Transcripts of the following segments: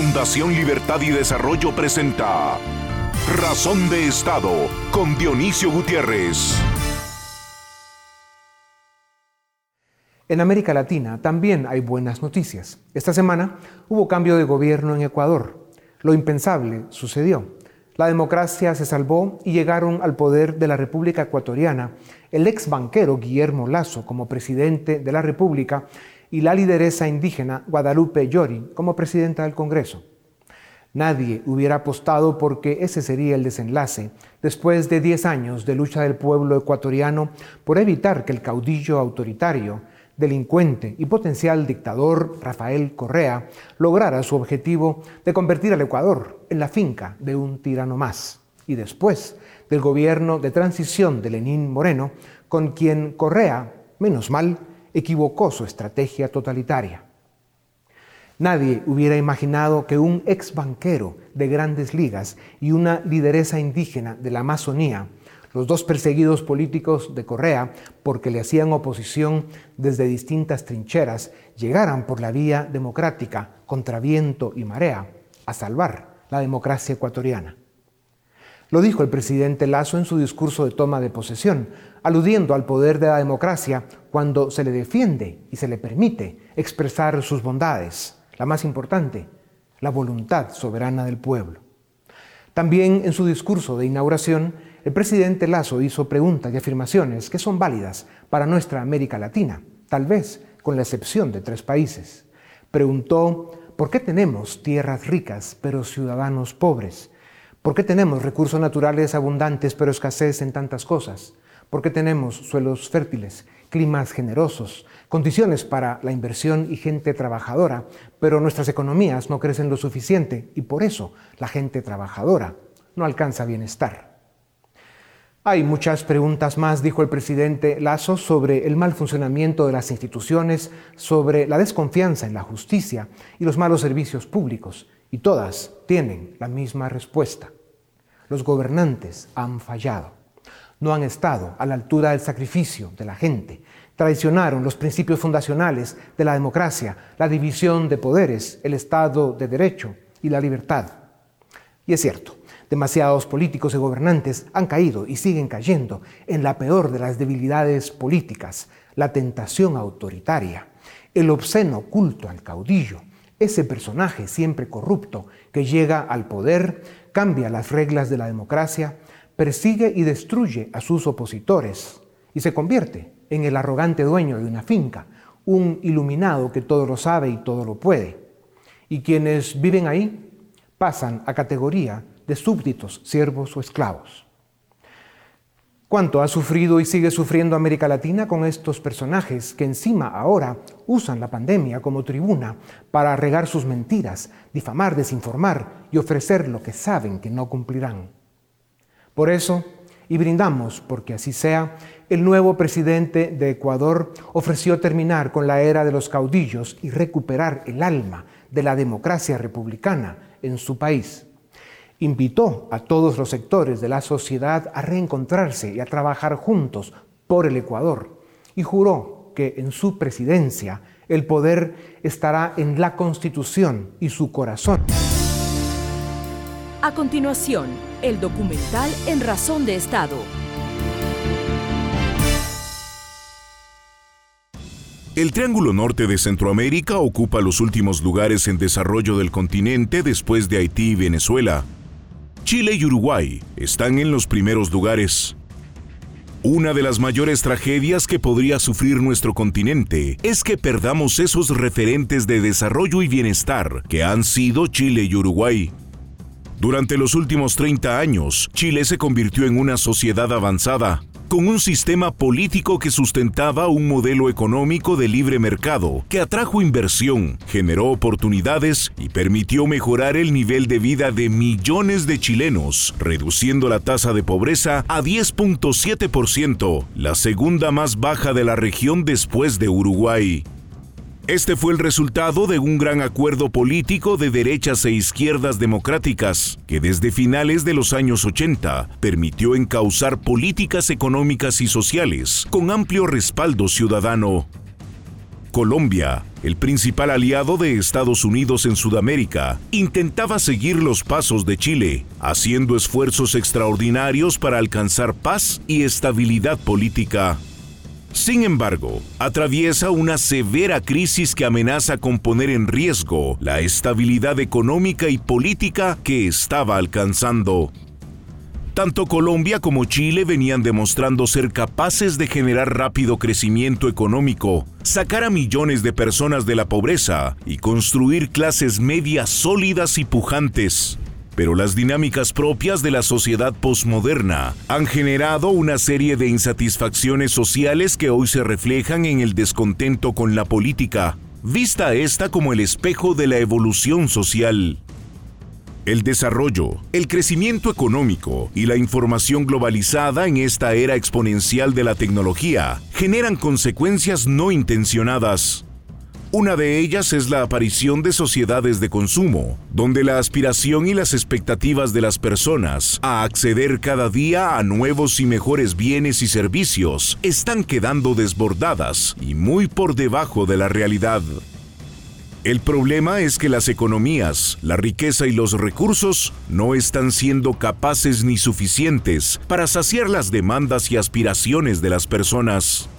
Fundación Libertad y Desarrollo presenta Razón de Estado con Dionisio Gutiérrez. En América Latina también hay buenas noticias. Esta semana hubo cambio de gobierno en Ecuador. Lo impensable sucedió. La democracia se salvó y llegaron al poder de la República Ecuatoriana el ex banquero Guillermo Lazo como presidente de la República y la lideresa indígena Guadalupe Llori como presidenta del Congreso. Nadie hubiera apostado porque ese sería el desenlace después de 10 años de lucha del pueblo ecuatoriano por evitar que el caudillo autoritario, delincuente y potencial dictador Rafael Correa lograra su objetivo de convertir al Ecuador en la finca de un tirano más. Y después del gobierno de transición de Lenín Moreno, con quien Correa, menos mal, equivocó su estrategia totalitaria. Nadie hubiera imaginado que un ex banquero de grandes ligas y una lideresa indígena de la Amazonía, los dos perseguidos políticos de Correa porque le hacían oposición desde distintas trincheras, llegaran por la vía democrática, contra viento y marea, a salvar la democracia ecuatoriana. Lo dijo el presidente Lazo en su discurso de toma de posesión, aludiendo al poder de la democracia cuando se le defiende y se le permite expresar sus bondades. La más importante, la voluntad soberana del pueblo. También en su discurso de inauguración, el presidente Lazo hizo preguntas y afirmaciones que son válidas para nuestra América Latina, tal vez con la excepción de tres países. Preguntó, ¿por qué tenemos tierras ricas pero ciudadanos pobres? ¿Por qué tenemos recursos naturales abundantes pero escasez en tantas cosas? ¿Por qué tenemos suelos fértiles, climas generosos, condiciones para la inversión y gente trabajadora, pero nuestras economías no crecen lo suficiente y por eso la gente trabajadora no alcanza bienestar? Hay muchas preguntas más, dijo el presidente Lazo, sobre el mal funcionamiento de las instituciones, sobre la desconfianza en la justicia y los malos servicios públicos y todas tienen la misma respuesta. Los gobernantes han fallado. No han estado a la altura del sacrificio de la gente. Traicionaron los principios fundacionales de la democracia, la división de poderes, el Estado de Derecho y la libertad. Y es cierto, demasiados políticos y gobernantes han caído y siguen cayendo en la peor de las debilidades políticas, la tentación autoritaria, el obsceno culto al caudillo, ese personaje siempre corrupto que llega al poder, cambia las reglas de la democracia, persigue y destruye a sus opositores y se convierte en el arrogante dueño de una finca, un iluminado que todo lo sabe y todo lo puede. Y quienes viven ahí pasan a categoría de súbditos, siervos o esclavos. ¿Cuánto ha sufrido y sigue sufriendo América Latina con estos personajes que encima ahora usan la pandemia como tribuna para regar sus mentiras, difamar, desinformar y ofrecer lo que saben que no cumplirán? Por eso, y brindamos porque así sea, el nuevo presidente de Ecuador ofreció terminar con la era de los caudillos y recuperar el alma de la democracia republicana en su país invitó a todos los sectores de la sociedad a reencontrarse y a trabajar juntos por el Ecuador y juró que en su presidencia el poder estará en la Constitución y su corazón. A continuación, el documental En Razón de Estado. El Triángulo Norte de Centroamérica ocupa los últimos lugares en desarrollo del continente después de Haití y Venezuela. Chile y Uruguay están en los primeros lugares. Una de las mayores tragedias que podría sufrir nuestro continente es que perdamos esos referentes de desarrollo y bienestar que han sido Chile y Uruguay. Durante los últimos 30 años, Chile se convirtió en una sociedad avanzada, con un sistema político que sustentaba un modelo económico de libre mercado que atrajo inversión, generó oportunidades y permitió mejorar el nivel de vida de millones de chilenos, reduciendo la tasa de pobreza a 10.7%, la segunda más baja de la región después de Uruguay. Este fue el resultado de un gran acuerdo político de derechas e izquierdas democráticas, que desde finales de los años 80 permitió encauzar políticas económicas y sociales con amplio respaldo ciudadano. Colombia, el principal aliado de Estados Unidos en Sudamérica, intentaba seguir los pasos de Chile, haciendo esfuerzos extraordinarios para alcanzar paz y estabilidad política. Sin embargo, atraviesa una severa crisis que amenaza con poner en riesgo la estabilidad económica y política que estaba alcanzando. Tanto Colombia como Chile venían demostrando ser capaces de generar rápido crecimiento económico, sacar a millones de personas de la pobreza y construir clases medias sólidas y pujantes. Pero las dinámicas propias de la sociedad posmoderna han generado una serie de insatisfacciones sociales que hoy se reflejan en el descontento con la política, vista esta como el espejo de la evolución social. El desarrollo, el crecimiento económico y la información globalizada en esta era exponencial de la tecnología generan consecuencias no intencionadas. Una de ellas es la aparición de sociedades de consumo, donde la aspiración y las expectativas de las personas a acceder cada día a nuevos y mejores bienes y servicios están quedando desbordadas y muy por debajo de la realidad. El problema es que las economías, la riqueza y los recursos no están siendo capaces ni suficientes para saciar las demandas y aspiraciones de las personas.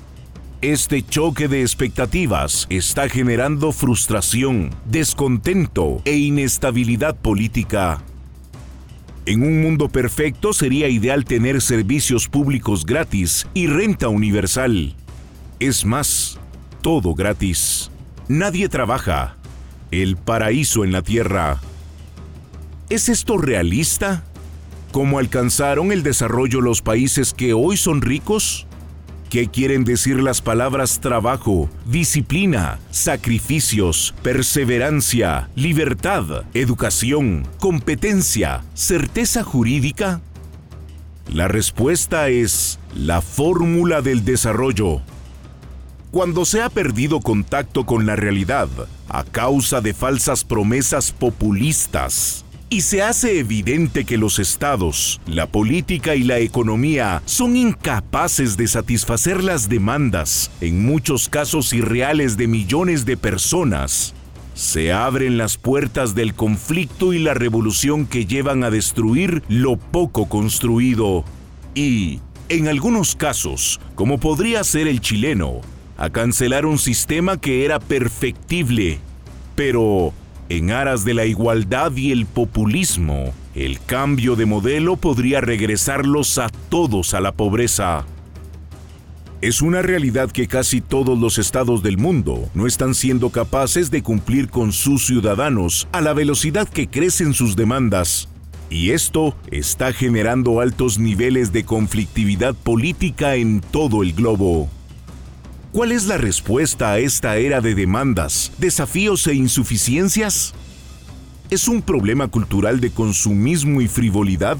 Este choque de expectativas está generando frustración, descontento e inestabilidad política. En un mundo perfecto sería ideal tener servicios públicos gratis y renta universal. Es más, todo gratis. Nadie trabaja. El paraíso en la tierra. ¿Es esto realista? ¿Cómo alcanzaron el desarrollo los países que hoy son ricos? ¿Qué quieren decir las palabras trabajo, disciplina, sacrificios, perseverancia, libertad, educación, competencia, certeza jurídica? La respuesta es la fórmula del desarrollo. Cuando se ha perdido contacto con la realidad a causa de falsas promesas populistas, y se hace evidente que los estados, la política y la economía son incapaces de satisfacer las demandas, en muchos casos irreales de millones de personas, se abren las puertas del conflicto y la revolución que llevan a destruir lo poco construido. Y, en algunos casos, como podría ser el chileno, a cancelar un sistema que era perfectible. Pero, en aras de la igualdad y el populismo, el cambio de modelo podría regresarlos a todos a la pobreza. Es una realidad que casi todos los estados del mundo no están siendo capaces de cumplir con sus ciudadanos a la velocidad que crecen sus demandas. Y esto está generando altos niveles de conflictividad política en todo el globo. ¿Cuál es la respuesta a esta era de demandas, desafíos e insuficiencias? ¿Es un problema cultural de consumismo y frivolidad?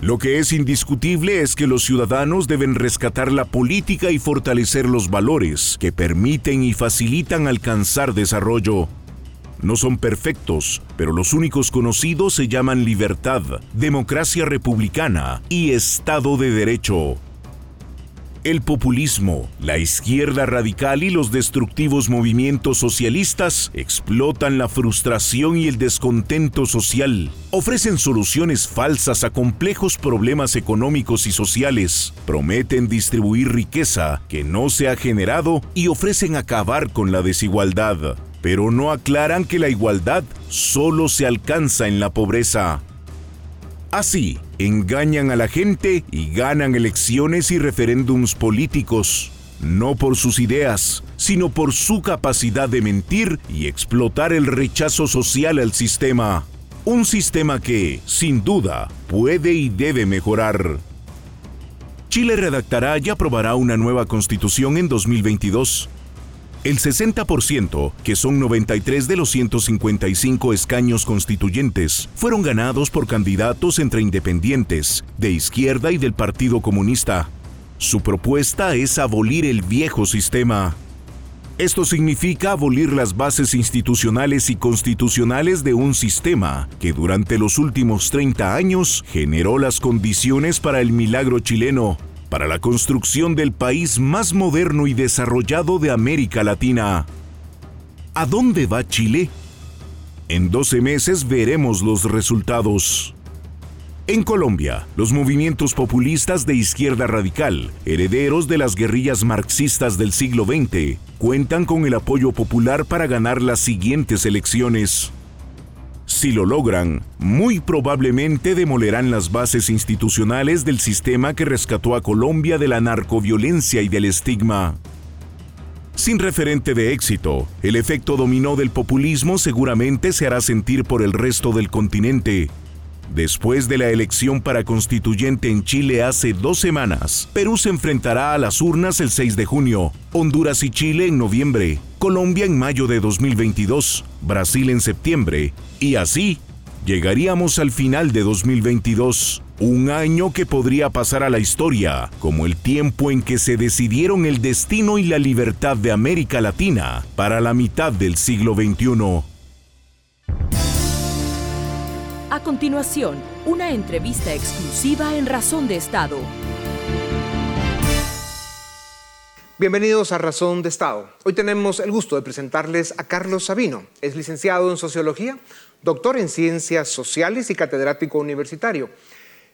Lo que es indiscutible es que los ciudadanos deben rescatar la política y fortalecer los valores que permiten y facilitan alcanzar desarrollo. No son perfectos, pero los únicos conocidos se llaman libertad, democracia republicana y Estado de Derecho. El populismo, la izquierda radical y los destructivos movimientos socialistas explotan la frustración y el descontento social. Ofrecen soluciones falsas a complejos problemas económicos y sociales. Prometen distribuir riqueza que no se ha generado y ofrecen acabar con la desigualdad. Pero no aclaran que la igualdad solo se alcanza en la pobreza. Así, engañan a la gente y ganan elecciones y referéndums políticos, no por sus ideas, sino por su capacidad de mentir y explotar el rechazo social al sistema. Un sistema que, sin duda, puede y debe mejorar. Chile redactará y aprobará una nueva constitución en 2022 el 60%, que son 93 de los 155 escaños constituyentes, fueron ganados por candidatos entre independientes, de izquierda y del Partido Comunista. Su propuesta es abolir el viejo sistema. Esto significa abolir las bases institucionales y constitucionales de un sistema que durante los últimos 30 años generó las condiciones para el milagro chileno, para la construcción del país más moderno y desarrollado de América Latina. ¿A dónde va Chile? En 12 meses veremos los resultados. En Colombia, los movimientos populistas de izquierda radical, herederos de las guerrillas marxistas del siglo XX, cuentan con el apoyo popular para ganar las siguientes elecciones. Si lo logran, muy probablemente demolerán las bases institucionales del sistema que rescató a Colombia de la narcoviolencia y del estigma. Sin referente de éxito, el efecto dominó del populismo seguramente se hará sentir por el resto del continente, Después de la elección para constituyente en Chile hace dos semanas, Perú se enfrentará a las urnas el 6 de junio, Honduras y Chile en noviembre, Colombia en mayo de 2022, Brasil en septiembre, y así llegaríamos al final de 2022, un año que podría pasar a la historia como el tiempo en que se decidieron el destino y la libertad de América Latina para la mitad del siglo XXI. A continuación, una entrevista exclusiva en Razón de Estado. Bienvenidos a Razón de Estado. Hoy tenemos el gusto de presentarles a Carlos Sabino. Es licenciado en Sociología, doctor en Ciencias Sociales y catedrático universitario.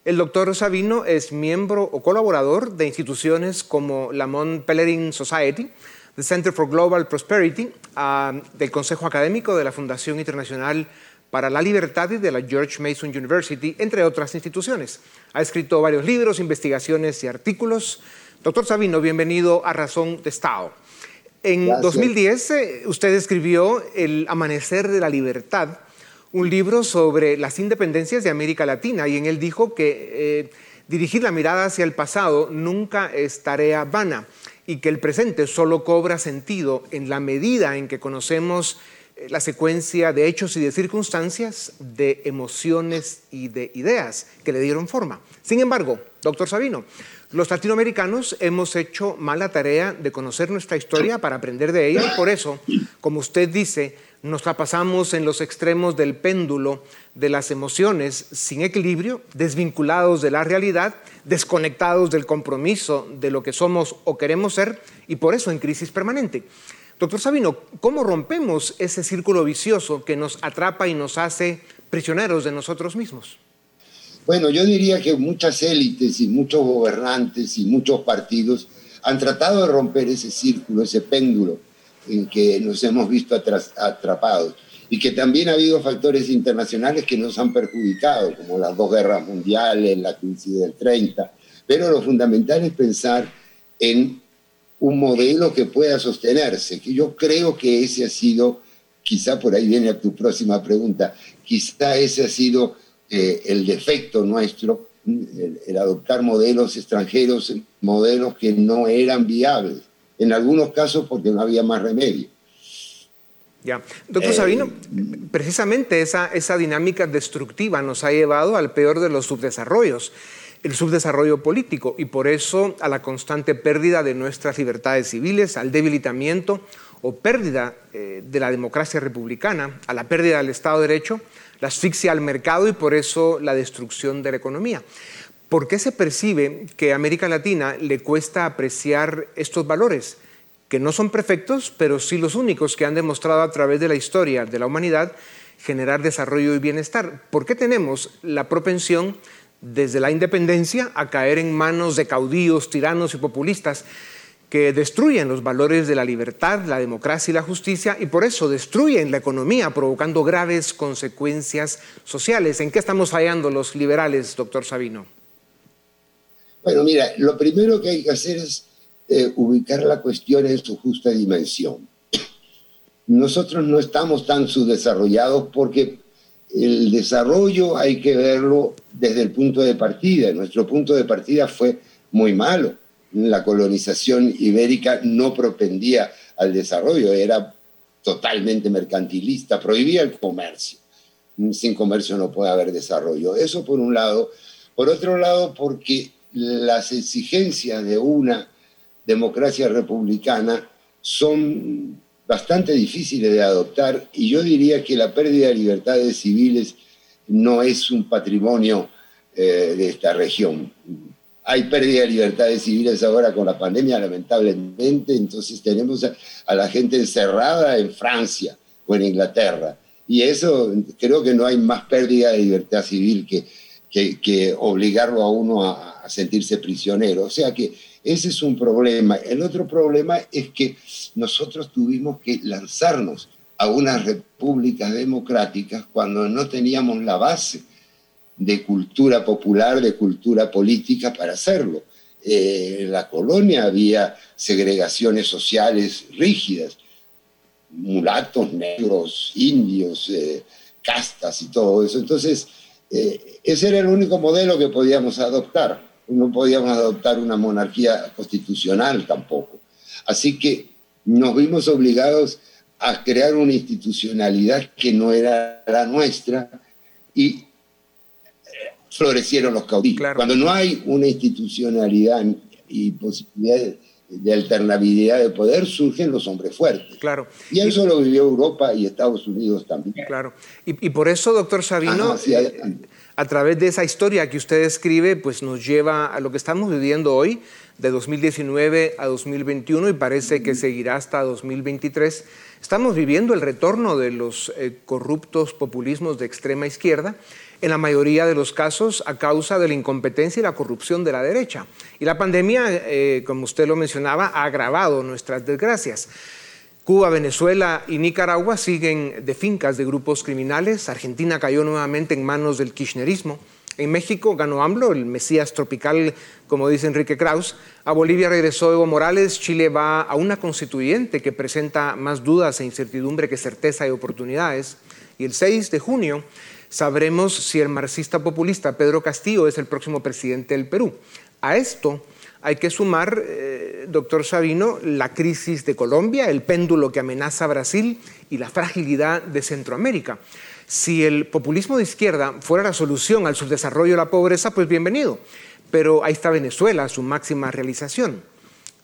El doctor Sabino es miembro o colaborador de instituciones como la Mont Pelerin Society, the Center for Global Prosperity, ah, del Consejo Académico de la Fundación Internacional para la Libertad y de la George Mason University, entre otras instituciones. Ha escrito varios libros, investigaciones y artículos. Doctor Sabino, bienvenido a Razón de Estado. En 2010 eh, usted escribió El Amanecer de la Libertad, un libro sobre las independencias de América Latina, y en él dijo que eh, dirigir la mirada hacia el pasado nunca es tarea vana y que el presente solo cobra sentido en la medida en que conocemos la secuencia de hechos y de circunstancias, de emociones y de ideas que le dieron forma. Sin embargo, doctor Sabino, los latinoamericanos hemos hecho mala tarea de conocer nuestra historia para aprender de ella y por eso, como usted dice, nos pasamos en los extremos del péndulo de las emociones sin equilibrio, desvinculados de la realidad, desconectados del compromiso de lo que somos o queremos ser y por eso en crisis permanente. Doctor Sabino, ¿cómo rompemos ese círculo vicioso que nos atrapa y nos hace prisioneros de nosotros mismos? Bueno, yo diría que muchas élites y muchos gobernantes y muchos partidos han tratado de romper ese círculo, ese péndulo en que nos hemos visto atrapados y que también ha habido factores internacionales que nos han perjudicado, como las dos guerras mundiales, la crisis del 30, pero lo fundamental es pensar en un modelo que pueda sostenerse, que yo creo que ese ha sido, quizá por ahí viene tu próxima pregunta, quizá ese ha sido eh, el defecto nuestro, el, adoptar modelos extranjeros, modelos que no eran viables, en algunos casos porque no había más remedio. Ya. Doctor eh, Sabino, precisamente esa, esa dinámica destructiva nos ha llevado al peor de los subdesarrollos el subdesarrollo político y por eso a la constante pérdida de nuestras libertades civiles, al debilitamiento o pérdida eh, de la democracia republicana, a la pérdida del Estado de Derecho, la asfixia al mercado y por eso la destrucción de la economía. ¿Por qué se percibe que a América Latina le cuesta apreciar estos valores? que no son perfectos, pero sí los únicos que han demostrado a través de la historia de la humanidad generar desarrollo y bienestar. ¿Por qué tenemos la propensión desde la independencia a caer en manos de caudillos, tiranos y populistas que destruyen los valores de la libertad, la democracia y la justicia y por eso destruyen la economía, provocando graves consecuencias sociales. ¿En qué estamos fallando los liberales, doctor Sabino? Bueno, mira, lo primero que hay que hacer es eh, ubicar la cuestión en su justa dimensión. Nosotros no estamos tan subdesarrollados porque el desarrollo hay que verlo desde el punto de partida. Nuestro punto de partida fue muy malo. La colonización ibérica no propendía al desarrollo, era totalmente mercantilista, prohibía el comercio. Sin comercio no puede haber desarrollo. Eso por un lado. Por otro lado, porque las exigencias de una democracia republicana son bastante difíciles de adoptar y yo diría que la pérdida de libertades civiles no es un patrimonio eh, de esta región. hay pérdida de libertades civiles ahora con la pandemia, lamentablemente, entonces tenemos a, la gente encerrada en Francia o en Inglaterra. Y eso creo que no hay más pérdida de libertad civil que, que, obligarlo a uno a, a, sentirse prisionero. O sea que ese es un problema. El otro problema es que nosotros tuvimos que lanzarnos a unas repúblicas democráticas cuando no teníamos la base de cultura popular, de cultura política para hacerlo. Eh, en la colonia había segregaciones sociales rígidas, mulatos, negros, indios, eh, castas y todo eso. Entonces, eh, ese era el único modelo que podíamos adoptar. No podíamos adoptar una monarquía constitucional tampoco. Así que nos vimos obligados a crear una institucionalidad que no era la nuestra y florecieron los caudillos. Cuando no hay una institucionalidad y posibilidad de, alternabilidad de poder, surgen los hombres fuertes. Claro. Y eso lo vivió Europa y Estados Unidos también. Claro. Y, por eso, doctor Sabino, eh, a través de esa historia que usted escribe, pues nos lleva a lo que estamos viviendo hoy, de 2019 a 2021 y parece que seguirá hasta 2023. Estamos viviendo el retorno de los eh, corruptos populismos de extrema izquierda en la mayoría de los casos a causa de la incompetencia y la corrupción de la derecha. Y la pandemia, eh, como usted lo mencionaba, ha agravado nuestras desgracias. Cuba, Venezuela y Nicaragua siguen de fincas de grupos criminales. Argentina cayó nuevamente en manos del kirchnerismo. En México ganó AMLO, el Mesías tropical, como dice Enrique Kraus. A Bolivia regresó Evo Morales. Chile va a una constituyente que presenta más dudas e incertidumbre que certeza y oportunidades. Y el 6 de junio sabremos si el marxista populista Pedro Castillo es el próximo presidente del Perú. A esto hay que sumar, eh, doctor Sabino, la crisis de Colombia, el péndulo que amenaza a Brasil y la fragilidad de Centroamérica. Si el populismo de izquierda fuera la solución al subdesarrollo y la pobreza, pues bienvenido. Pero ahí está Venezuela, su máxima realización.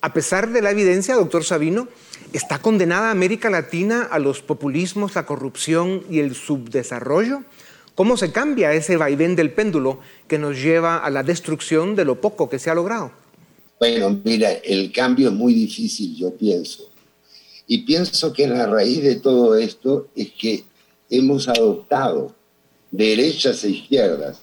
A pesar de la evidencia, doctor Sabino, ¿está condenada América Latina a los populismos, la corrupción y el subdesarrollo? ¿Cómo se cambia ese vaivén del péndulo que nos lleva a la destrucción de lo poco que se ha logrado? Bueno, mira, el cambio es muy difícil, yo pienso. Y pienso que la raíz de todo esto es que hemos adoptado, derechas e izquierdas,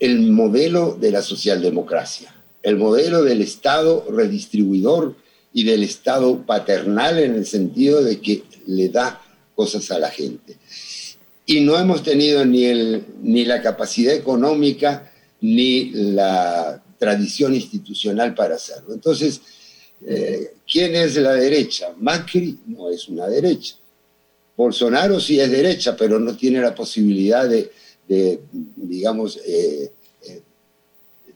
el modelo de la socialdemocracia, el modelo del Estado redistribuidor y del Estado paternal en el sentido de que le da cosas a la gente y no hemos tenido ni, el, ni la capacidad económica ni la tradición institucional para hacerlo. Entonces, eh, ¿quién es la derecha? Macri no es una derecha. Bolsonaro sí es derecha, pero no tiene la posibilidad de, digamos, eh, eh,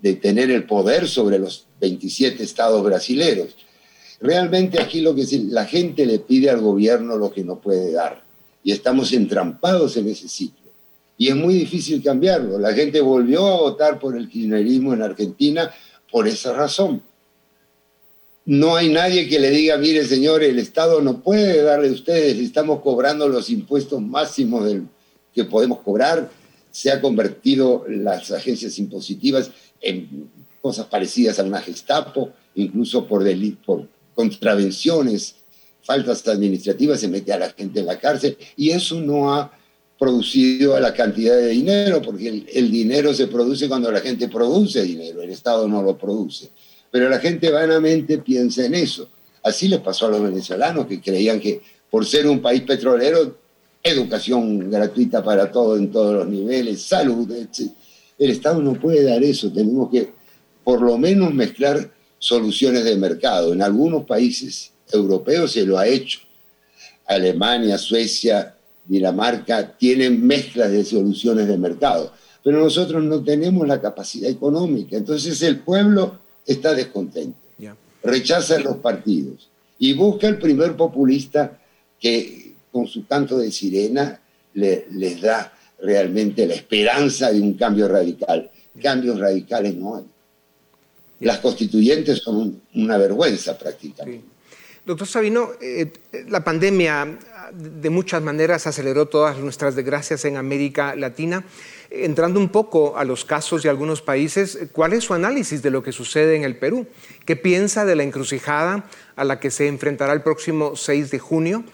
de tener el poder sobre los 27 estados brasileños. Realmente aquí lo que la gente le pide al gobierno lo que no puede dar y estamos entrampados en ese ciclo. Y es muy difícil cambiarlo. La gente volvió a votar por el kirchnerismo en Argentina por esa razón. No hay nadie que le diga, mire señor, el Estado no puede darle a ustedes, estamos cobrando los impuestos máximos del, que podemos cobrar. Se ha convertido las agencias impositivas en cosas parecidas a una Gestapo, incluso por, por contravenciones faltas administrativas, se mete a la gente en la cárcel y eso no ha producido la cantidad de dinero, porque el, dinero se produce cuando la gente produce dinero, el Estado no lo produce. Pero la gente vanamente piensa en eso. Así les pasó a los venezolanos que creían que por ser un país petrolero, educación gratuita para todo en todos los niveles, salud, etc. El Estado no puede dar eso, tenemos que por lo menos mezclar soluciones de mercado. En algunos países europeo se lo ha hecho. Alemania, Suecia, Dinamarca tienen mezclas de soluciones de mercado, pero nosotros no tenemos la capacidad económica. Entonces el pueblo está descontento, rechaza los partidos y busca el primer populista que con su canto de sirena les da realmente la esperanza de un cambio radical. Cambios radicales no hay. Las constituyentes son una vergüenza prácticamente. Doctor Sabino, eh, la pandemia de muchas maneras aceleró todas nuestras desgracias en América Latina. Entrando un poco a los casos de algunos países, ¿cuál es su análisis de lo que sucede en el Perú? ¿Qué piensa de la encrucijada a la que se enfrentará el próximo 6 de junio?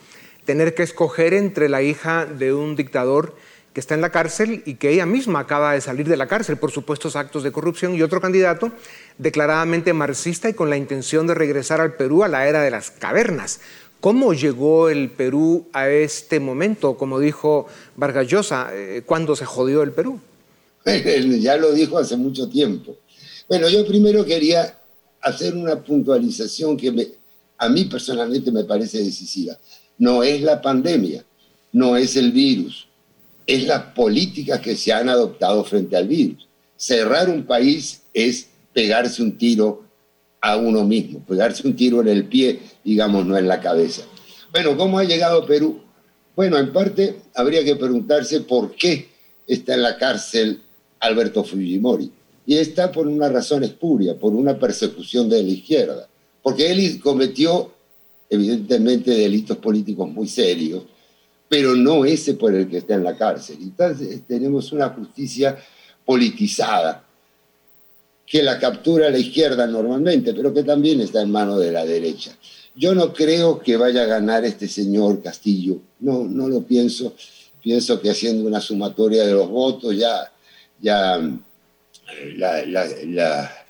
Tener que escoger entre la hija de un dictador que está en la cárcel y que ella misma acaba de salir de la cárcel por supuestos actos de corrupción, y otro candidato declaradamente marxista y con la intención de regresar al Perú a la era de las cavernas. ¿Cómo llegó el Perú a este momento? Como dijo Vargas Llosa, eh, ¿cuándo se jodió el Perú? ya lo dijo hace mucho tiempo. Bueno, yo primero quería hacer una puntualización que a mí personalmente me parece decisiva. No es la pandemia, no es el virus, es las políticas que se han adoptado frente al virus. Cerrar un país es pegarse un tiro a uno mismo, pegarse un tiro en el pie, digamos, no en la cabeza. Bueno, ¿cómo ha llegado Perú? Bueno, en parte habría que preguntarse por qué está en la cárcel Alberto Fujimori. Y está por una razón espuria, por una persecución de la izquierda. Porque él cometió, evidentemente, delitos políticos muy serios, pero no ese por el que está en la cárcel. Entonces tenemos una justicia politizada que la captura la izquierda normalmente, pero que también está en manos de la derecha. Yo no creo que vaya a ganar este señor Castillo, no, no lo pienso. Pienso que haciendo una sumatoria de los votos ya, ya la, la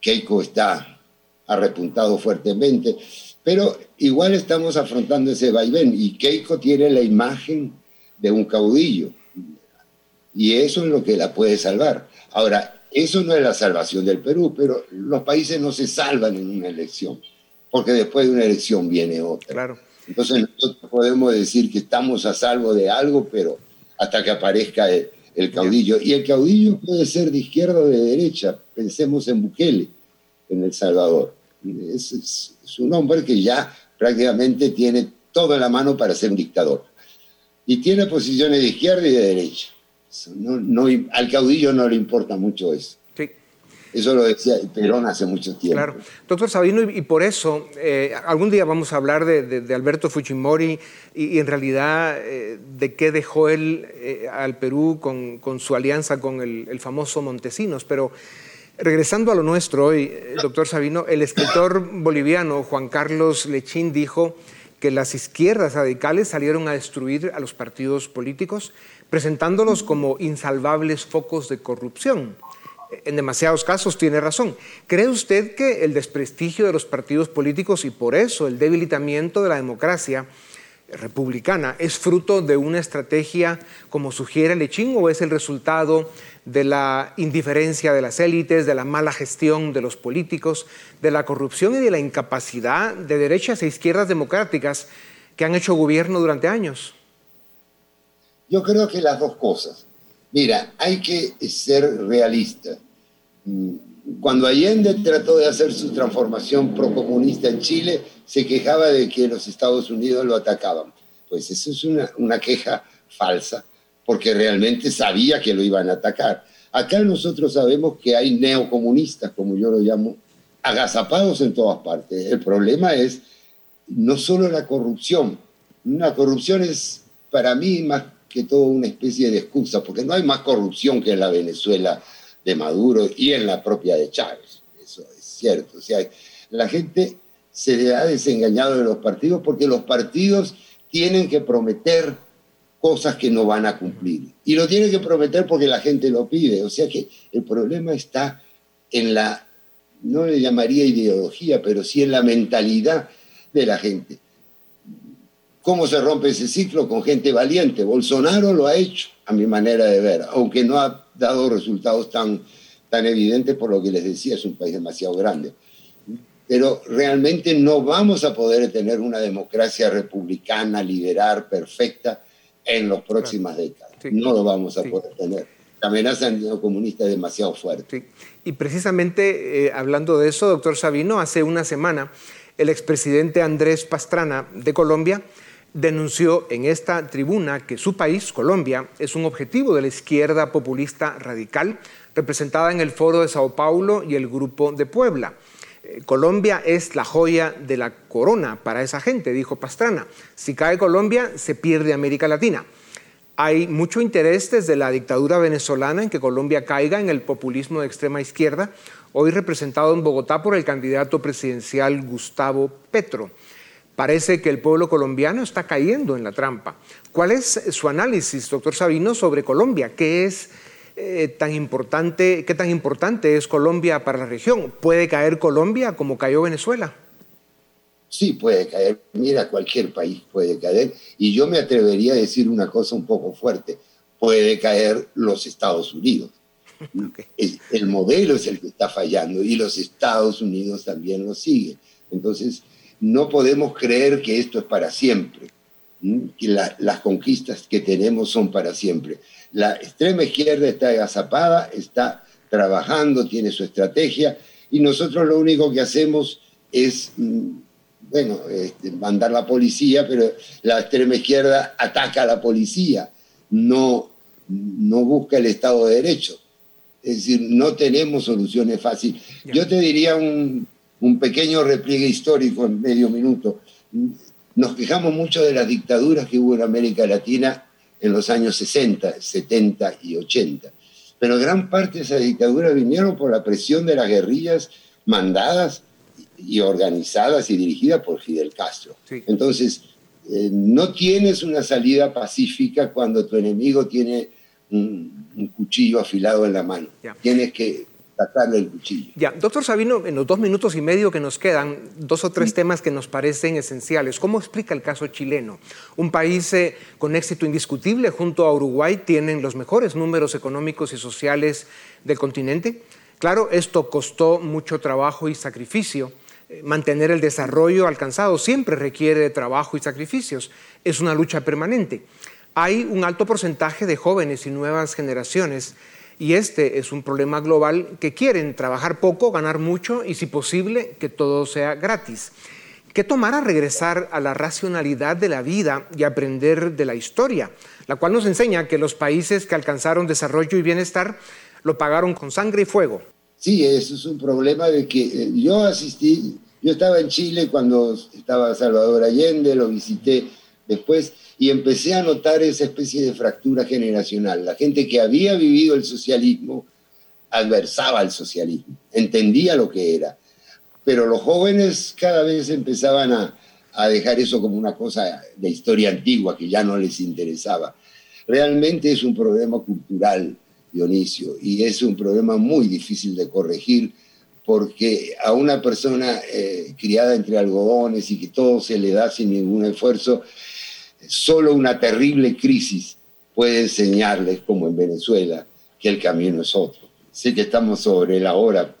Keiko está ha repuntado fuertemente. Pero igual estamos afrontando ese vaivén y Keiko tiene la imagen de un caudillo y eso es lo que la puede salvar. Ahora, eso no es la salvación del Perú, pero los países no se salvan en una elección, porque después de una elección viene otra. Claro. Entonces nosotros podemos decir que estamos a salvo de algo, pero hasta que aparezca el, caudillo. Y el caudillo puede ser de izquierda o de derecha. Pensemos en Bukele, en El Salvador. es, es un hombre que ya prácticamente tiene todo en la mano para ser un dictador. Y tiene posiciones de izquierda y de derecha. No, al caudillo no le importa mucho eso. Sí. Eso lo decía Perón hace mucho tiempo. Claro. Doctor Sabino, y, por eso, eh, algún día vamos a hablar de, Alberto Fujimori y, en realidad eh, de qué dejó él eh, al Perú con, su alianza con el, el famoso Montesinos, pero Regresando a lo nuestro hoy, eh, doctor Sabino, el escritor boliviano Juan Carlos Lechín dijo que las izquierdas radicales salieron a destruir a los partidos políticos, presentándolos como insalvables focos de corrupción. En demasiados casos tiene razón. ¿Cree usted que el desprestigio de los partidos políticos y por eso el debilitamiento de la democracia republicana es fruto de una estrategia como sugiere Lechín o es el resultado de la indiferencia de las élites, de la mala gestión de los políticos, de la corrupción y de la incapacidad de derechas e izquierdas democráticas que han hecho gobierno durante años? Yo creo que las dos cosas. Mira, hay que ser realista. Cuando Allende trató de hacer su transformación procomunista en Chile, se quejaba de que los Estados Unidos lo atacaban. Pues eso es una, una queja falsa porque realmente sabía que lo iban a atacar. Acá nosotros sabemos que hay neocomunistas, como yo lo llamo, agazapados en todas partes. El problema es no solo la corrupción. La corrupción es para mí más que todo una especie de excusa, porque no hay más corrupción que en la Venezuela de Maduro y en la propia de Chávez. Eso es cierto. O sea, la gente se ha desengañado de los partidos porque los partidos tienen que prometer cosas que no van a cumplir. Y lo tiene que prometer porque la gente lo pide. O sea que el problema está en la, no le llamaría ideología, pero sí en la mentalidad de la gente. ¿Cómo se rompe ese ciclo? Con gente valiente. Bolsonaro lo ha hecho, a mi manera de ver, aunque no ha dado resultados tan, tan evidentes por lo que les decía, es un país demasiado grande. Pero realmente no vamos a poder tener una democracia republicana, liberal, perfecta, en las próximas décadas. no lo vamos a poder tener. La amenaza neocomunista es demasiado fuerte. Y precisamente eh, hablando de eso, doctor Sabino, hace una semana el expresidente Andrés Pastrana de Colombia denunció en esta tribuna que su país, Colombia, es un objetivo de la izquierda populista radical, representada en el Foro de Sao Paulo y el Grupo de Puebla. Eh, Colombia es la joya de la corona para esa gente, dijo Pastrana. Si cae Colombia, se pierde América Latina. Hay mucho interés desde la dictadura venezolana en que Colombia caiga en el populismo de extrema izquierda, hoy representado en Bogotá por el candidato presidencial Gustavo Petro. Parece que el pueblo colombiano está cayendo en la trampa. ¿Cuál es su análisis, doctor Sabino, sobre Colombia? ¿Qué es eh, tan importante, qué tan importante es Colombia para la región? ¿Puede caer Colombia como cayó Venezuela? Sí, puede caer. Mira, cualquier país puede caer. Y yo me atrevería a decir una cosa un poco fuerte. Puede caer los Estados Unidos. El, modelo es el que está fallando y los Estados Unidos también lo siguen. Entonces, no podemos creer que esto es para siempre, que las conquistas que tenemos son para siempre. La extrema izquierda está agazapada, está trabajando, tiene su estrategia y nosotros lo único que hacemos es bueno, este, mandar la policía, pero la extrema izquierda ataca a la policía, no, no busca el Estado de Derecho. Es decir, no tenemos soluciones fáciles. Yo te diría un, un pequeño repliegue histórico en medio minuto. Nos quejamos mucho de las dictaduras que hubo en América Latina en los años 60, 70 y 80. Pero gran parte de esas dictaduras vinieron por la presión de las guerrillas mandadas y organizadas y dirigidas por Fidel Castro. Entonces, eh, no tienes una salida pacífica cuando tu enemigo tiene un, cuchillo afilado en la mano. Tienes que sacarle el cuchillo. Ya, doctor Sabino, en los dos minutos y medio que nos quedan, dos o tres temas que nos parecen esenciales. ¿Cómo explica el caso chileno? Un país eh, con éxito indiscutible junto a Uruguay tienen los mejores números económicos y sociales del continente. Claro, esto costó mucho trabajo y sacrificio eh, mantener el desarrollo alcanzado siempre requiere trabajo y sacrificios. Es una lucha permanente. Hay un alto porcentaje de jóvenes y nuevas generaciones y este es un problema global que quieren trabajar poco, ganar mucho y si posible que todo sea gratis. ¿Qué tomar regresar a la racionalidad de la vida y aprender de la historia? La cual nos enseña que los países que alcanzaron desarrollo y bienestar lo pagaron con sangre y fuego. Sí, eso es un problema de que eh, yo asistí, yo estaba en Chile cuando estaba Salvador Allende, lo visité después y empecé a notar esa especie de fractura generacional. La gente que había vivido el socialismo adversaba al socialismo, entendía lo que era, pero los jóvenes cada vez empezaban a, a dejar eso como una cosa de historia antigua que ya no les interesaba. Realmente es un problema cultural Dionisio, y es un problema muy difícil de corregir porque a una persona eh, criada entre algodones y que todo se le da sin ningún esfuerzo, solo una terrible crisis puede enseñarles, como en Venezuela, que el camino es otro. Sé que estamos sobre la hora,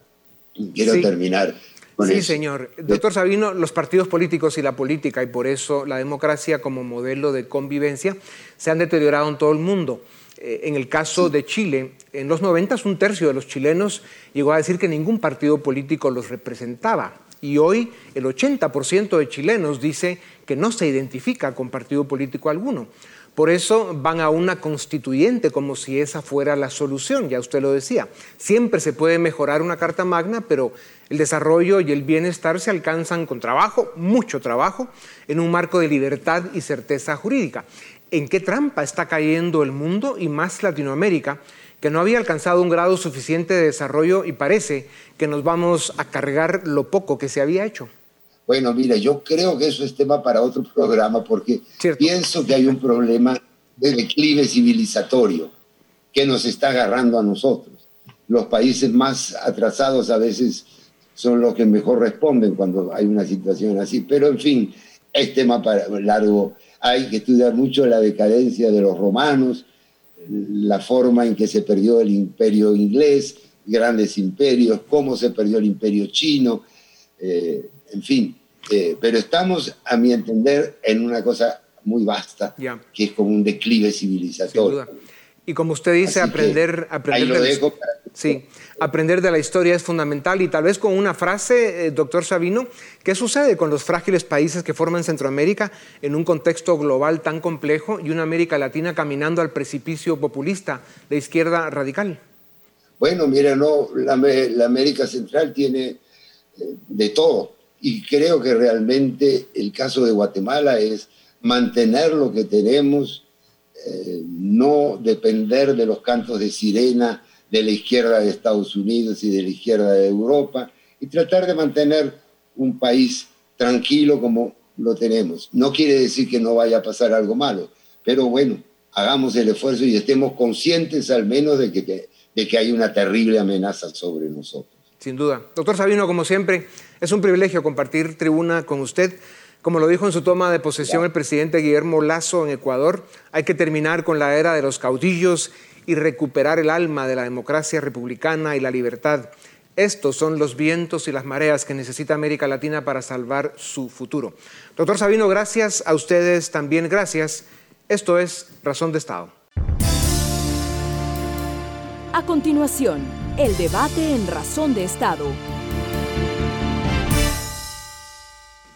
quiero terminar. Con sí, señor. Doctor Sabino, los partidos políticos y la política, y por eso la democracia como modelo de convivencia, se han deteriorado en todo el mundo. Eh, en el caso de Chile, en los 90 un tercio de los chilenos llegó a decir que ningún partido político los representaba. Y hoy el 80% de chilenos dice que no se identifica con partido político alguno. Por eso van a una constituyente como si esa fuera la solución, ya usted lo decía. Siempre se puede mejorar una Carta Magna, pero el desarrollo y el bienestar se alcanzan con trabajo, mucho trabajo, en un marco de libertad y certeza jurídica en qué trampa está cayendo el mundo y más Latinoamérica, que no había alcanzado un grado suficiente de desarrollo y parece que nos vamos a cargar lo poco que se había hecho. Bueno, mira, yo creo que eso es tema para otro programa porque pienso que hay un problema de declive civilizatorio que nos está agarrando a nosotros. Los países más atrasados a veces son los que mejor responden cuando hay una situación así, pero en fin, es tema para largo hay que estudiar mucho la decadencia de los romanos, la forma en que se perdió el imperio inglés, grandes imperios, cómo se perdió el imperio chino, eh, en fin. Eh, pero estamos, a mi entender, en una cosa muy vasta, que es como un declive civilizatorio. Y como usted dice, aprender, aprender, de la, sí, aprender de la historia es fundamental y tal vez con una frase, eh, doctor Sabino, ¿qué sucede con los frágiles países que forman Centroamérica en un contexto global tan complejo y una América Latina caminando al precipicio populista de izquierda radical? Bueno, mira, no, la, América Central tiene de todo. Y creo que realmente el caso de Guatemala es mantener lo que tenemos, eh, no depender de los cantos de sirena de la izquierda de Estados Unidos y de la izquierda de Europa, y tratar de mantener un país tranquilo como lo tenemos. No quiere decir que no vaya a pasar algo malo, pero bueno, hagamos el esfuerzo y estemos conscientes al menos de que, de que hay una terrible amenaza sobre nosotros. Sin duda. Doctor Sabino, como siempre, es un privilegio compartir tribuna con usted. Como lo dijo en su toma de posesión el presidente Guillermo Lazo en Ecuador, hay que terminar con la era de los caudillos y recuperar el alma de la democracia republicana y la libertad. Estos son los vientos y las mareas que necesita América Latina para salvar su futuro. Doctor Sabino, gracias a ustedes también, gracias. Esto es Razón de Estado. A continuación, el debate en Razón de Estado.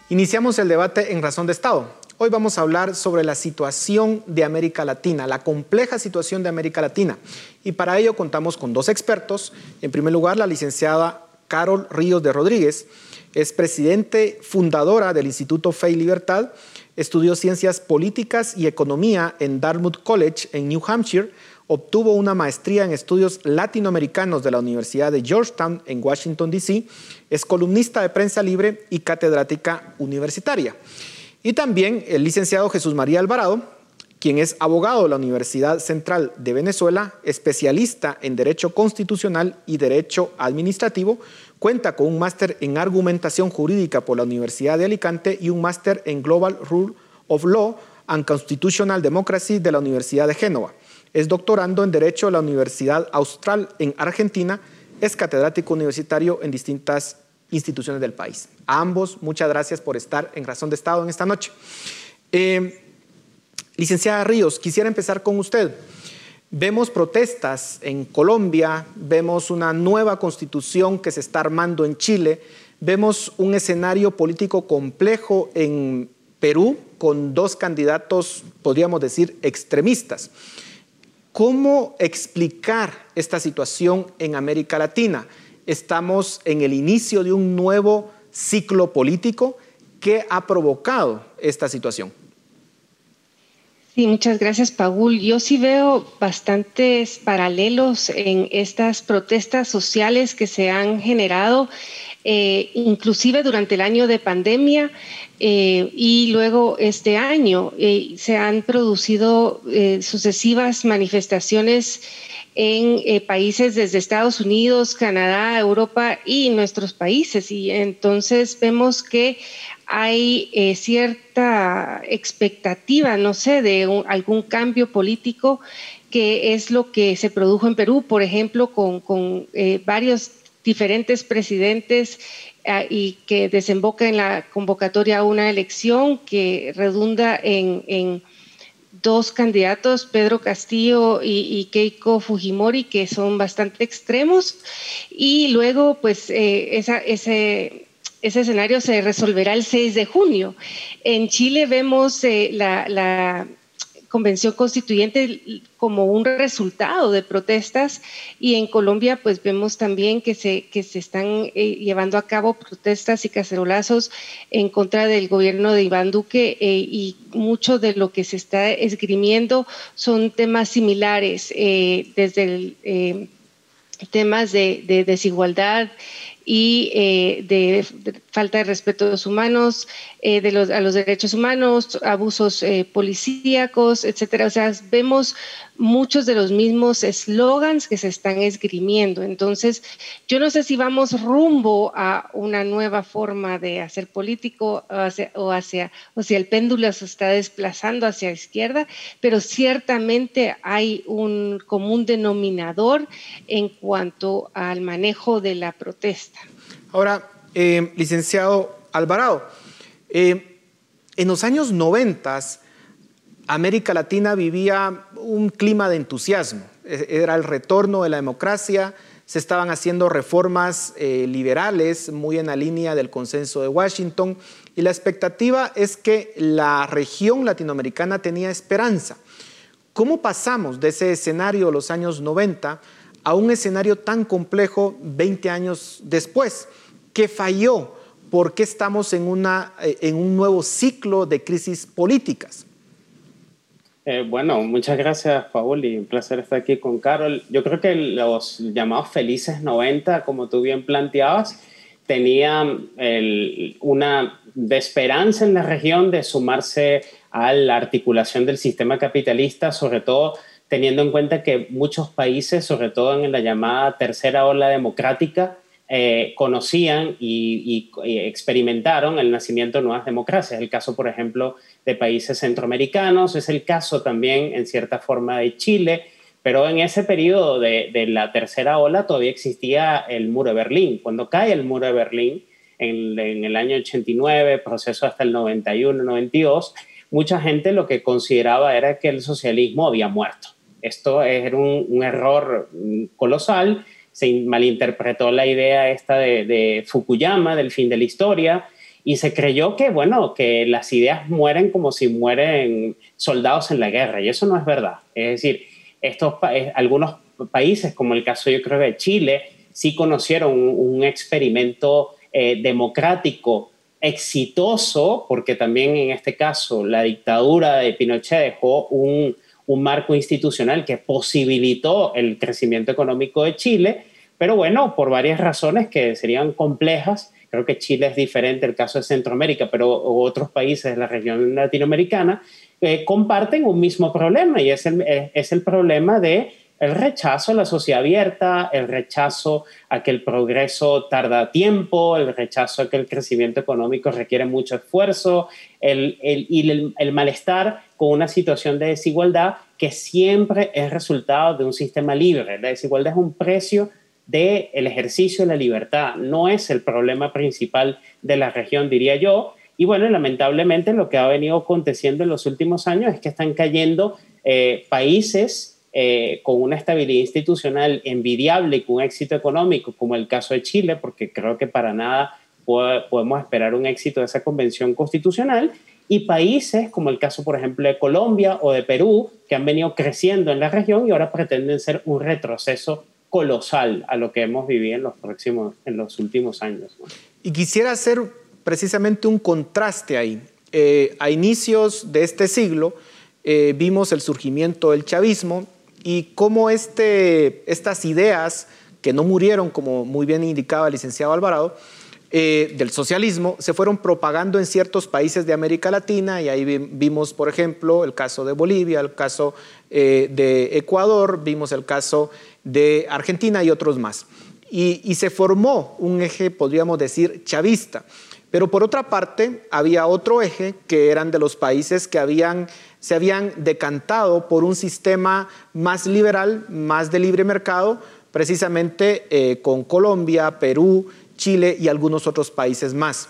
Iniciamos el debate en Razón de Estado. Hoy vamos a hablar sobre la situación de América Latina, la compleja situación de América Latina. Y para ello contamos con dos expertos. En primer lugar, la licenciada Carol Ríos de Rodríguez. Es presidente fundadora del Instituto Fe y Libertad. Estudió ciencias políticas y economía en Dartmouth College en New Hampshire obtuvo una maestría en estudios latinoamericanos de la Universidad de Georgetown en Washington, D.C., es columnista de prensa libre y catedrática universitaria. Y también el licenciado Jesús María Alvarado, quien es abogado de la Universidad Central de Venezuela, especialista en Derecho Constitucional y Derecho Administrativo, cuenta con un máster en Argumentación Jurídica por la Universidad de Alicante y un máster en Global Rule of Law and Constitutional Democracy de la Universidad de Génova. Es doctorando en Derecho a la Universidad Austral en Argentina. Es catedrático universitario en distintas instituciones del país. A ambos, muchas gracias por estar en Razón de Estado en esta noche. Eh, licenciada Ríos, quisiera empezar con usted. Vemos protestas en Colombia, vemos una nueva constitución que se está armando en Chile, vemos un escenario político complejo en Perú con dos candidatos, podríamos decir, extremistas. ¿Cómo explicar esta situación en América Latina? Estamos en el inicio de un nuevo ciclo político que ha provocado esta situación. Sí, muchas gracias, Paul. Yo sí veo bastantes paralelos en estas protestas sociales que se han generado eh, inclusive durante el año de pandemia eh, y luego este año eh, se han producido sucesivas manifestaciones en países desde Estados Unidos, Canadá, Europa y nuestros países. Y entonces vemos que hay cierta expectativa, no sé, de algún cambio político que es lo que se produjo en Perú, por ejemplo, con, con varios diferentes presidentes ah, y que desemboca en la convocatoria a una elección que redunda en, dos candidatos, Pedro Castillo y, Keiko Fujimori, que son bastante extremos. Y luego, pues, eh, ese, ese escenario se resolverá el 6 de junio. En Chile vemos eh, la convención constituyente como un resultado de protestas. Y en Colombia pues vemos también que se, que se están eh, llevando a cabo protestas y cacerolazos en contra del gobierno de Iván Duque eh, y mucho de lo que se está esgrimiendo son temas similares eh, desde el, temas de, de desigualdad y eh, de, falta de respeto a los humanos, eh, de los, a los derechos humanos, abusos eh, policíacos, etcétera. O sea, vemos muchos de los mismos eslogans que se están esgrimiendo. Entonces, yo no sé si vamos rumbo a una nueva forma de hacer político o hacia, o si el péndulo se está desplazando hacia la izquierda, pero ciertamente hay un común denominador en cuanto al manejo de la protesta. Ahora, eh, licenciado Alvarado, eh, en los años 90 América Latina vivía un clima de entusiasmo. E, era el retorno de la democracia, se estaban haciendo reformas eh, liberales muy en la línea del consenso de Washington y la expectativa es que la región latinoamericana tenía esperanza. ¿Cómo pasamos de ese escenario de los años 90 a un escenario tan complejo 20 años después? ¿Qué falló? ¿Por qué estamos en, eh, en un nuevo ciclo de crisis políticas? Eh, bueno, muchas gracias, Paul, y un placer estar aquí con Carol. Yo creo que los llamados felices 90, como tú bien planteabas, tenían una de esperanza en la región de sumarse a la articulación del sistema capitalista, sobre todo teniendo en cuenta que muchos países, sobre todo en la llamada tercera ola democrática, eh, conocían y, experimentaron el nacimiento de nuevas democracias. El caso, por ejemplo, de países centroamericanos, es el caso también, en cierta forma, de Chile, pero en ese periodo de, la tercera ola todavía existía el muro de Berlín. Cuando cae el muro de Berlín en, el año 89, proceso hasta el 91, 92, mucha gente lo que consideraba era que el socialismo había muerto. Esto era un error colosal se malinterpretó la idea esta de, Fukuyama, del fin de la historia, y se creyó que, bueno, que las ideas mueren como si mueren soldados en la guerra, y eso no es verdad. Es decir, estos eh, algunos países, como el caso yo creo de Chile, sí conocieron un, experimento eh, democrático exitoso, porque también en este caso la dictadura de Pinochet dejó un, un marco institucional que posibilitó el crecimiento económico de Chile, pero bueno, por varias razones que serían complejas, creo que Chile es diferente, el caso de Centroamérica, pero otros países de la región latinoamericana eh, comparten un mismo problema y es el, es el problema de el rechazo a la sociedad abierta, el rechazo a que el progreso tarda tiempo, el rechazo a que el crecimiento económico requiere mucho esfuerzo, el, el, y el, malestar con una situación de desigualdad que siempre es resultado de un sistema libre. La desigualdad es un precio del el ejercicio de la libertad, no es el problema principal de la región, diría yo. Y bueno, lamentablemente lo que ha venido aconteciendo en los últimos años es que están cayendo eh, países eh, con una estabilidad institucional envidiable y con un éxito económico, como el caso de Chile, porque creo que para nada podemos esperar un éxito de esa convención constitucional, y países como el caso, por ejemplo, de Colombia o de Perú, que han venido creciendo en la región y ahora pretenden ser un retroceso colosal a lo que hemos vivido en los próximos, en los últimos años. Y quisiera hacer precisamente un contraste ahí. Eh, a inicios de este siglo eh, vimos el surgimiento del chavismo y cómo este, estas ideas, que no murieron, como muy bien indicaba el licenciado Alvarado, eh, del socialismo se fueron propagando en ciertos países de América Latina y ahí vimos, por ejemplo, el caso de Bolivia, el caso eh, de Ecuador, vimos el caso de Argentina y otros más. y se formó un eje, podríamos decir, chavista. Pero por otra parte, había otro eje que eran de los países que se habían decantado por un sistema más liberal, más de libre mercado, precisamente eh, con Colombia, Perú, Chile y algunos otros países más.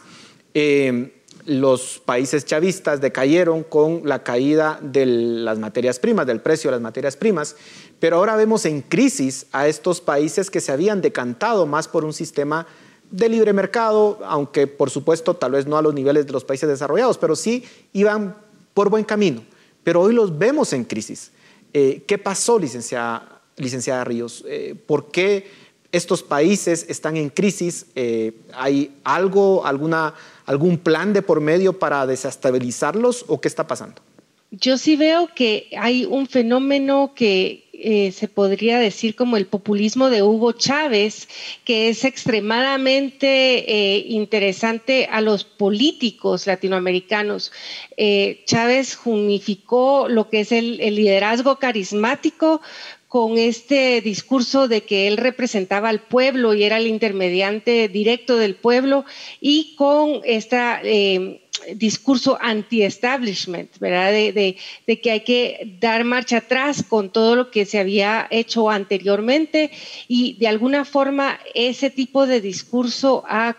Eh, los países chavistas decayeron con la caída de las materias primas, del precio de las materias primas, pero ahora vemos en crisis a estos países que se habían decantado más por un sistema de libre mercado, aunque por supuesto tal vez no a los niveles de los países desarrollados, pero sí iban por buen camino. Pero hoy los vemos en crisis. Eh, ¿Qué pasó, licenciada, Ríos? Eh, ¿Por qué estos países están en crisis? Eh, ¿Hay algo, alguna, algún plan de por medio para desestabilizarlos o qué está pasando? Yo sí veo que hay un fenómeno que eh, se podría decir como el populismo de Hugo Chávez, que es extremadamente eh, interesante a los políticos latinoamericanos. Eh, Chávez unificó lo que es el, el liderazgo carismático con este discurso de que él representaba al pueblo y era el intermediante directo del pueblo y con este discurso anti-establishment, ¿verdad? De, de, que hay que dar marcha atrás con todo lo que se había hecho anteriormente y de alguna forma ese tipo de discurso ha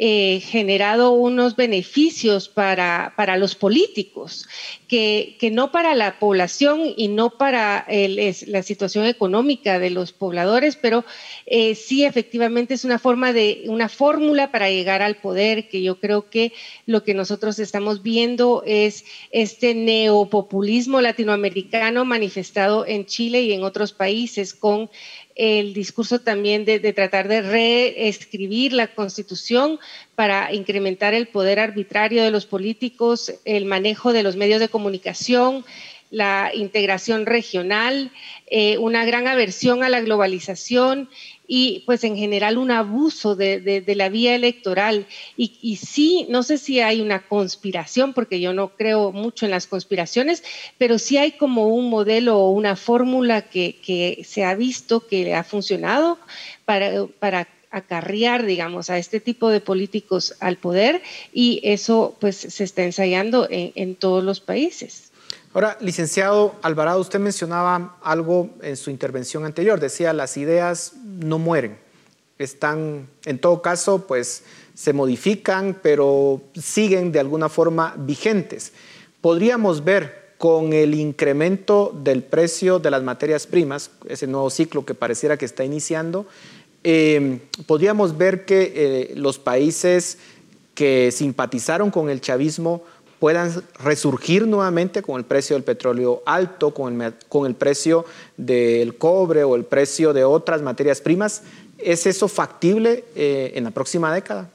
eh, generado unos beneficios para, para los políticos, que, que, no para la población y no para la situación económica de los pobladores, pero eh, sí efectivamente es una forma de, una fórmula para llegar al poder, que yo creo que lo que nosotros estamos viendo es este neopopulismo latinoamericano manifestado en Chile y en otros países con el discurso también de, tratar de reescribir la constitución para incrementar el poder arbitrario de los políticos, el manejo de los medios de comunicación, la integración regional, eh, una gran aversión a la globalización y pues en general un abuso de, la vía electoral. Y, sí, no sé si hay una conspiración, porque yo no creo mucho en las conspiraciones, pero sí hay como un modelo o una fórmula que, se ha visto que ha funcionado para, para acarrear, digamos, a este tipo de políticos al poder y eso pues se está ensayando en todos los países. Ahora, licenciado Alvarado, usted mencionaba algo en su intervención anterior, decía, las ideas no mueren, están, en todo caso, pues se modifican, pero siguen de alguna forma vigentes. Podríamos ver con el incremento del precio de las materias primas, ese nuevo ciclo que pareciera que está iniciando, eh, podríamos ver que eh, los países que simpatizaron con el chavismo puedan resurgir nuevamente con el precio del petróleo alto, con el, con el precio del cobre o el precio de otras materias primas. ¿Es eso factible eh, en la próxima década?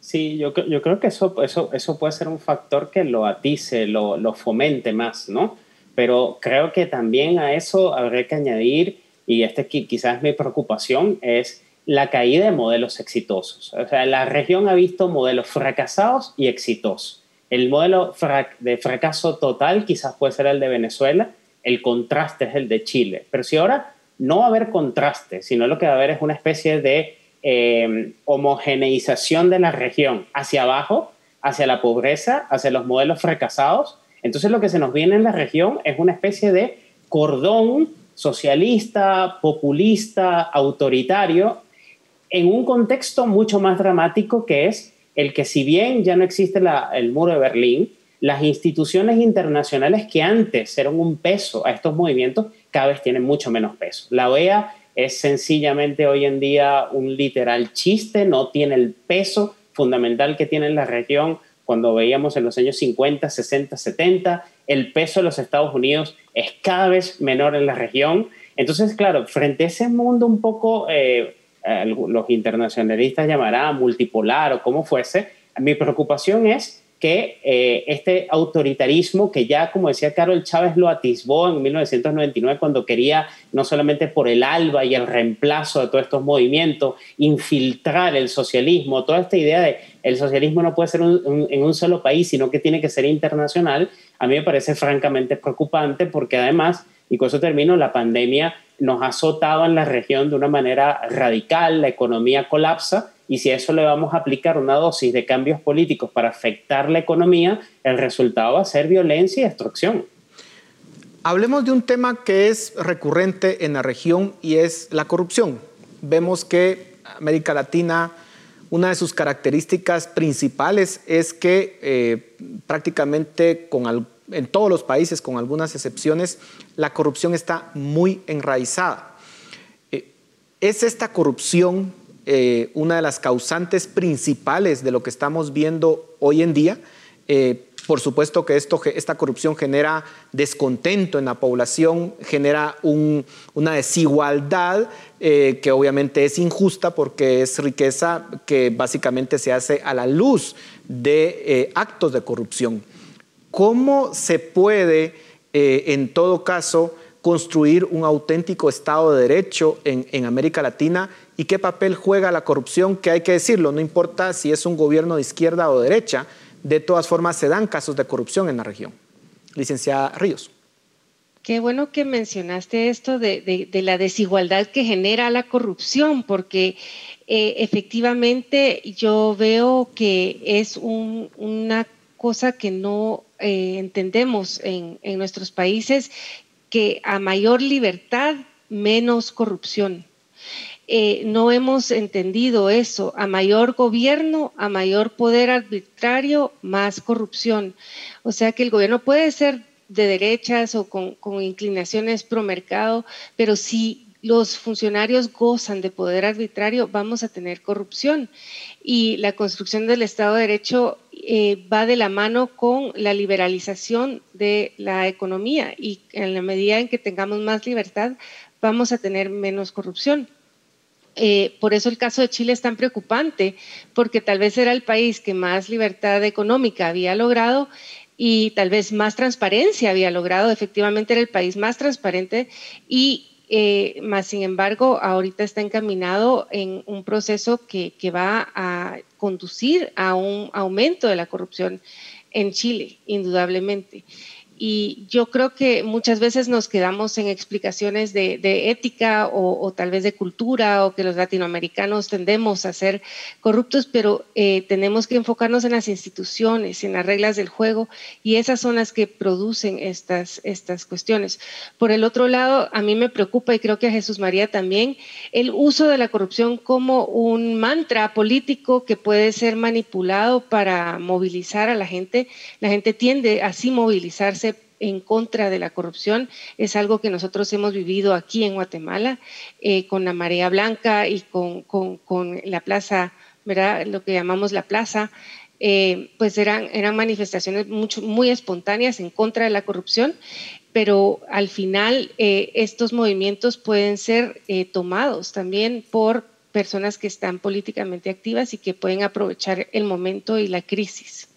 Sí, yo, yo creo que eso, eso, eso puede ser un factor que lo atice, lo, lo fomente más, ¿no? Pero creo que también a eso habría que añadir, y este quizás es mi preocupación, es la caída de modelos exitosos. O sea, la región ha visto modelos fracasados y exitosos. El modelo de fracaso total quizás puede ser el de Venezuela, el contraste es el de Chile. Pero si ahora no va a haber contraste, sino lo que va a haber es una especie de eh, homogeneización de la región hacia abajo, hacia la pobreza, hacia los modelos fracasados, entonces lo que se nos viene en la región es una especie de cordón socialista, populista, autoritario, en un contexto mucho más dramático que es el que si bien ya no existe el muro de Berlín, las instituciones internacionales que antes eran un peso a estos movimientos cada vez tienen mucho menos peso. La OEA es sencillamente hoy en día un literal chiste, no tiene el peso fundamental que tiene en la región cuando veíamos en los años 50, 60, 70, el peso de los Estados Unidos es cada vez menor en la región. Entonces, claro, frente a ese mundo un poco eh, los internacionalistas llamarán multipolar o como fuese, mi preocupación es que eh, este autoritarismo que ya, como decía Carol Chávez, lo atisbó en 1999 cuando quería, no solamente por el alba y el reemplazo de todos estos movimientos, infiltrar el socialismo, toda esta idea de el socialismo no puede ser en un solo país, sino que tiene que ser internacional, a mí me parece francamente preocupante porque además, y con eso termino, la pandemia nos ha azotado en la región de una manera radical, la economía colapsa y si a eso le vamos a aplicar una dosis de cambios políticos para afectar la economía, el resultado va a ser violencia y destrucción. Hablemos de un tema que es recurrente en la región y es la corrupción. Vemos que América Latina, una de sus características principales es que eh, prácticamente con, en todos los países, con algunas excepciones, la corrupción está muy enraizada. Eh, ¿Es esta corrupción eh, una de las causantes principales de lo que estamos viendo hoy en día? Eh, por supuesto que esta corrupción genera descontento en la población, genera una desigualdad que obviamente es injusta porque es riqueza que básicamente se hace a la luz de actos de corrupción. ¿Cómo se puede, eh, en todo caso, construir un auténtico Estado de Derecho en, América Latina y qué papel juega la corrupción, que hay que decirlo, no importa si es un gobierno de izquierda o derecha, de todas formas se dan casos de corrupción en la región. Licenciada Ríos. Qué bueno que mencionaste esto de, la desigualdad que genera la corrupción, porque eh, efectivamente yo veo que es una cosa que no eh, entendemos en, nuestros países, que a mayor libertad, menos corrupción. Eh, no hemos entendido eso. A mayor gobierno, a mayor poder arbitrario, más corrupción. O sea que el gobierno puede ser de derechas o con, con inclinaciones pro mercado, pero si los funcionarios gozan de poder arbitrario, vamos a tener corrupción. Y la construcción del Estado de Derecho eh, va de la mano con la liberalización de la economía y en la medida en que tengamos más libertad, vamos a tener menos corrupción. Eh, por eso el caso de Chile es tan preocupante, porque tal vez era el país que más libertad económica había logrado y tal vez más transparencia había logrado. Efectivamente era el país más transparente y eh, más sin embargo ahorita está encaminado en un proceso que, que va a conducir a un aumento de la corrupción en Chile, indudablemente. Y yo creo que muchas veces nos quedamos en explicaciones de, ética o, tal vez de cultura o que los latinoamericanos tendemos a ser corruptos, pero eh, tenemos que enfocarnos en las instituciones, en las reglas del juego y esas son las que producen estas, estas cuestiones. Por el otro lado, a mí me preocupa y creo que a Jesús María también el uso de la corrupción como un mantra político que puede ser manipulado para movilizar a la gente. La gente tiende así movilizarse en contra de la corrupción es algo que nosotros hemos vivido aquí en Guatemala eh, con la marea blanca y con, la plaza, ¿verdad? lo que llamamos la plaza. Eh, pues eran, manifestaciones mucho, muy espontáneas en contra de la corrupción, pero al final eh, estos movimientos pueden ser tomados también por personas que están políticamente activas y que pueden aprovechar el momento y la crisis.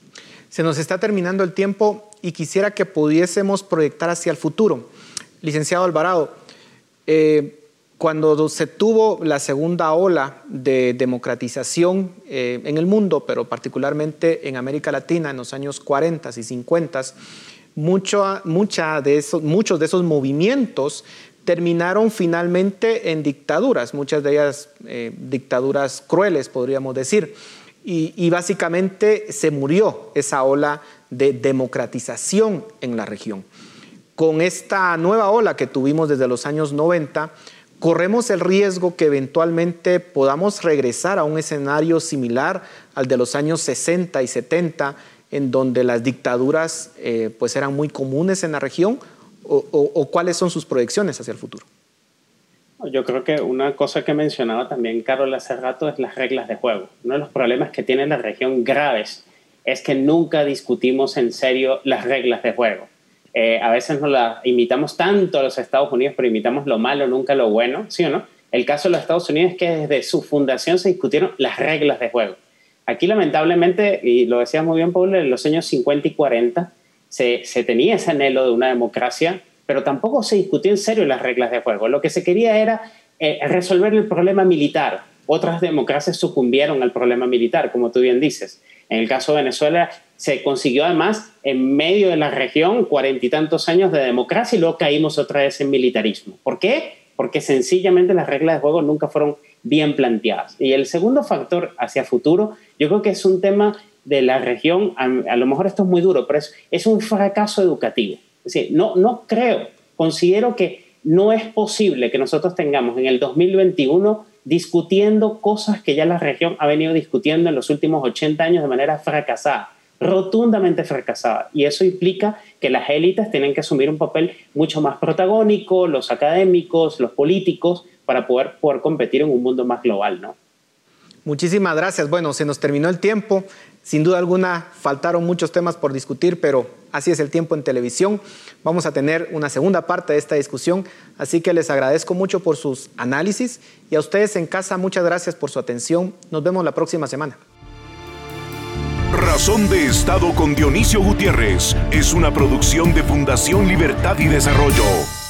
Se nos está terminando el tiempo y quisiera que pudiésemos proyectar hacia el futuro. Licenciado Alvarado, eh, cuando se tuvo la segunda ola de democratización eh, en el mundo, pero particularmente en América Latina en los años 40 y 50, mucho, mucha de esos, muchos de esos movimientos terminaron finalmente en dictaduras, muchas de ellas eh, dictaduras crueles, podríamos decir y, básicamente se murió esa ola de democratización en la región. Con esta nueva ola que tuvimos desde los años 90, corremos el riesgo que eventualmente podamos regresar a un escenario similar al de los años 60 y 70, en donde las dictaduras eh, pues eran muy comunes en la región, o cuáles son sus proyecciones hacia el futuro. Yo creo que una cosa que mencionaba también Carol hace rato es las reglas de juego. Uno de los problemas que tiene la región graves es que nunca discutimos en serio las reglas de juego. Eh, a veces nos las imitamos tanto a los Estados Unidos, pero imitamos lo malo, nunca lo bueno, ¿sí o no? El caso de los Estados Unidos es que desde su fundación se discutieron las reglas de juego. Aquí lamentablemente, y lo decía muy bien Paul, en los años 50 y 40 se, se tenía ese anhelo de una democracia pero tampoco se discutió en serio las reglas de juego. Lo que se quería era eh, resolver el problema militar. Otras democracias sucumbieron al problema militar, como tú bien dices. En el caso de Venezuela se consiguió además en medio de la región cuarenta y tantos años de democracia y luego caímos otra vez en militarismo. ¿Por qué? Porque sencillamente las reglas de juego nunca fueron bien planteadas. Y el segundo factor hacia futuro, yo creo que es un tema de la región, a, lo mejor esto es muy duro, pero es un fracaso educativo. Decir, no, no creo, considero que no es posible que nosotros tengamos en el 2021 discutiendo cosas que ya la región ha venido discutiendo en los últimos 80 años de manera fracasada, rotundamente fracasada. Y eso implica que las élites tienen que asumir un papel mucho más protagónico, los académicos, los políticos, para poder, poder competir en un mundo más global, ¿no? Muchísimas gracias. Bueno, se nos terminó el tiempo. Sin duda alguna faltaron muchos temas por discutir, pero así es el tiempo en televisión. Vamos a tener una segunda parte de esta discusión, así que les agradezco mucho por sus análisis y a ustedes en casa muchas gracias por su atención. Nos vemos la próxima semana. Razón de Estado con Dionisio Gutiérrez es una producción de Fundación Libertad y Desarrollo.